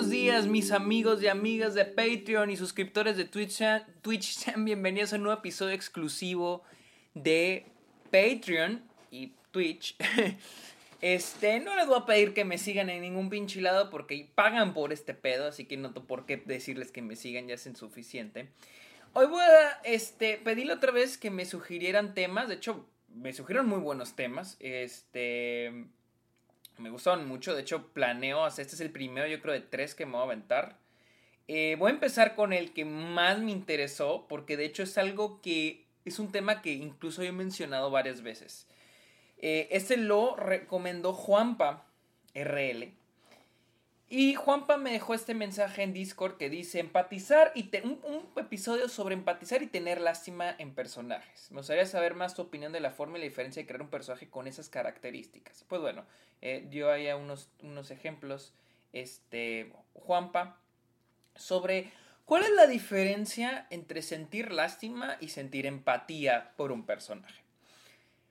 buenos días, mis amigos y amigas de Patreon y suscriptores de Twitch. Twitch, sean bienvenidos a un nuevo episodio exclusivo de Patreon y Twitch. Este, no les voy a pedir que me sigan en ningún pinche lado porque pagan por este pedo, así que no tengo por qué decirles que me sigan, ya es suficiente. Hoy voy a este, pedirle otra vez que me sugirieran temas, de hecho, me sugirieron muy buenos temas. Este, me gustaron mucho. De hecho, planeo hacer. Este es el primero, yo creo, de tres que me voy a aventar. Eh, voy a empezar con el que más me interesó, porque de hecho es algo que es un tema que incluso he mencionado varias veces. Eh, este lo recomendó Juanpa RL. Y Juanpa me dejó este mensaje en Discord que dice empatizar y un, un, episodio sobre empatizar y tener lástima en personajes. Me gustaría saber más tu opinión de la forma y la diferencia de crear un personaje con esas características. Pues bueno, eh, dio ahí unos, unos ejemplos, este, Juanpa, sobre cuál es la diferencia entre sentir lástima y sentir empatía por un personaje.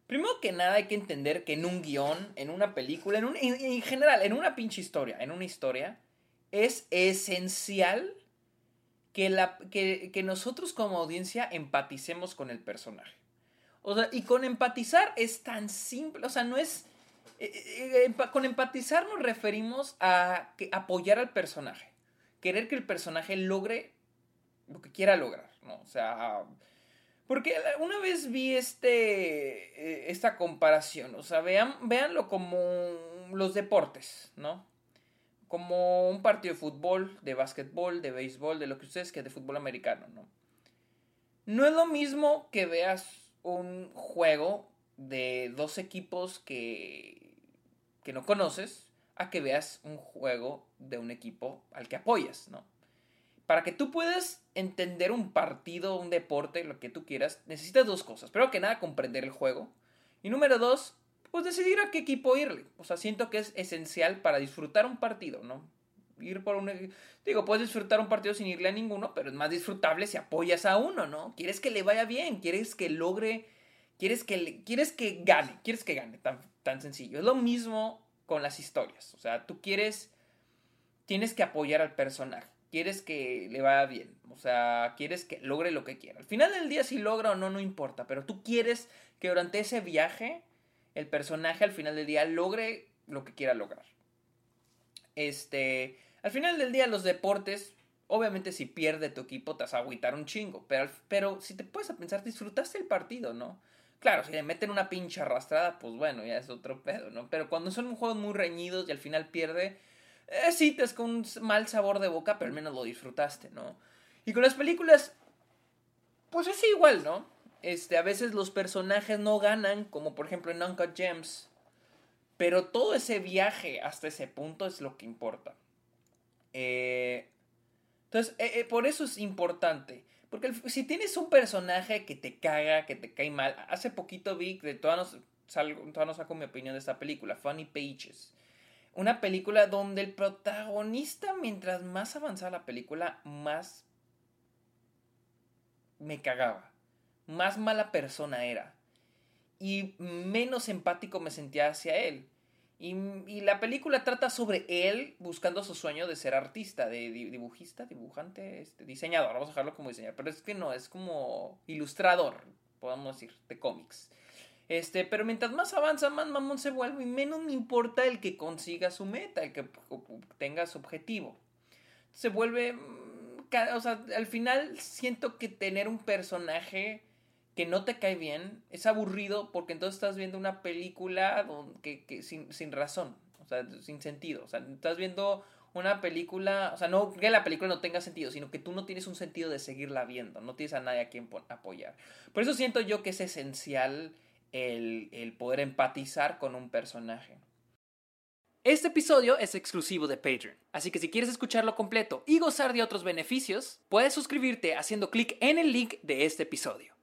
Primero que nada hay que entender que en un guion, en una película, en, un, en, general, en una pinche historia, en una historia, es esencial que, la, que, que nosotros como audiencia empaticemos con el personaje. O sea, y con empatizar es tan simple, o sea, no es... Eh, eh, con empatizar nos referimos a que apoyar al personaje. Querer que el personaje logre lo que quiera lograr, ¿no? O sea, porque una vez vi este, eh, esta comparación, o sea, vean, véanlo como los deportes, ¿no? Como un partido de fútbol, de básquetbol, de béisbol, de lo que ustedes que de fútbol americano, ¿no? No es lo mismo que veas un juego de dos equipos que, que no conoces a que veas un juego de un equipo al que apoyas, ¿no? Para que tú puedas entender un partido, un deporte, lo que tú quieras, necesitas dos cosas. Primero que nada, comprender el juego. Y número dos, pues decidir a qué equipo irle. O sea, siento que es esencial para disfrutar un partido, ¿no? Ir por un... Digo, puedes disfrutar un partido sin irle a ninguno, pero es más disfrutable si apoyas a uno, ¿no? Quieres que le vaya bien, quieres que logre... Quieres que, quieres que gane, quieres que gane, tan, tan sencillo. Es lo mismo con las historias. O sea, tú quieres... Tienes que apoyar al personaje quieres que le vaya bien, o sea, quieres que logre lo que quiera. Al final del día si logra o no, no importa, pero tú quieres que durante ese viaje el personaje al final del día logre lo que quiera lograr. Este, al final del día los deportes, obviamente si pierde tu equipo te vas a agüitar un chingo, pero, si te puedes a pensar, disfrutaste el partido, ¿no? Claro, si le meten una pincha arrastrada, pues bueno, ya es otro pedo, ¿no? Pero cuando son juegos muy reñidos y al final pierde, eh, sí, te es con un mal sabor de boca, pero al menos lo disfrutaste, ¿no? Y con las películas, pues es igual, ¿no? Este, a veces los personajes no ganan, como por ejemplo en Uncut Gems, pero todo ese viaje hasta ese punto es lo que importa. Eh, entonces, eh, por eso es importante. Porque si tienes un personaje que te caga, que te cae mal, hace poquito vi, de todas nos, salgo, no saco mi opinión de esta película, Funny Pages. Una película donde el protagonista, mientras más avanzaba la película, más me cagaba. Más mala persona era. Y menos empático me sentía hacia él. Y, la película trata sobre él buscando su sueño de ser artista, de dibujista, dibujante, este, diseñador, vamos a dejarlo como diseñador, pero es que no, es como ilustrador, podemos decir, de cómics. Este, pero mientras más avanza, más mamón se vuelve y menos me importa el que consiga su meta, el que tenga su objetivo. Se vuelve, mm, o sea, al final siento que tener un personaje que no te cae bien es aburrido porque entonces estás viendo una película que, que sin, sin razón, o sea, sin sentido. O sea, estás viendo una película, o sea, no que la película no tenga sentido, sino que tú no tienes un sentido de seguirla viendo, no tienes a nadie a quien apoyar. Por eso siento yo que es esencial el, poder empatizar con un personaje. Este episodio es exclusivo de Patreon, así que si quieres escucharlo completo y gozar de otros beneficios, puedes suscribirte haciendo clic en el link de este episodio.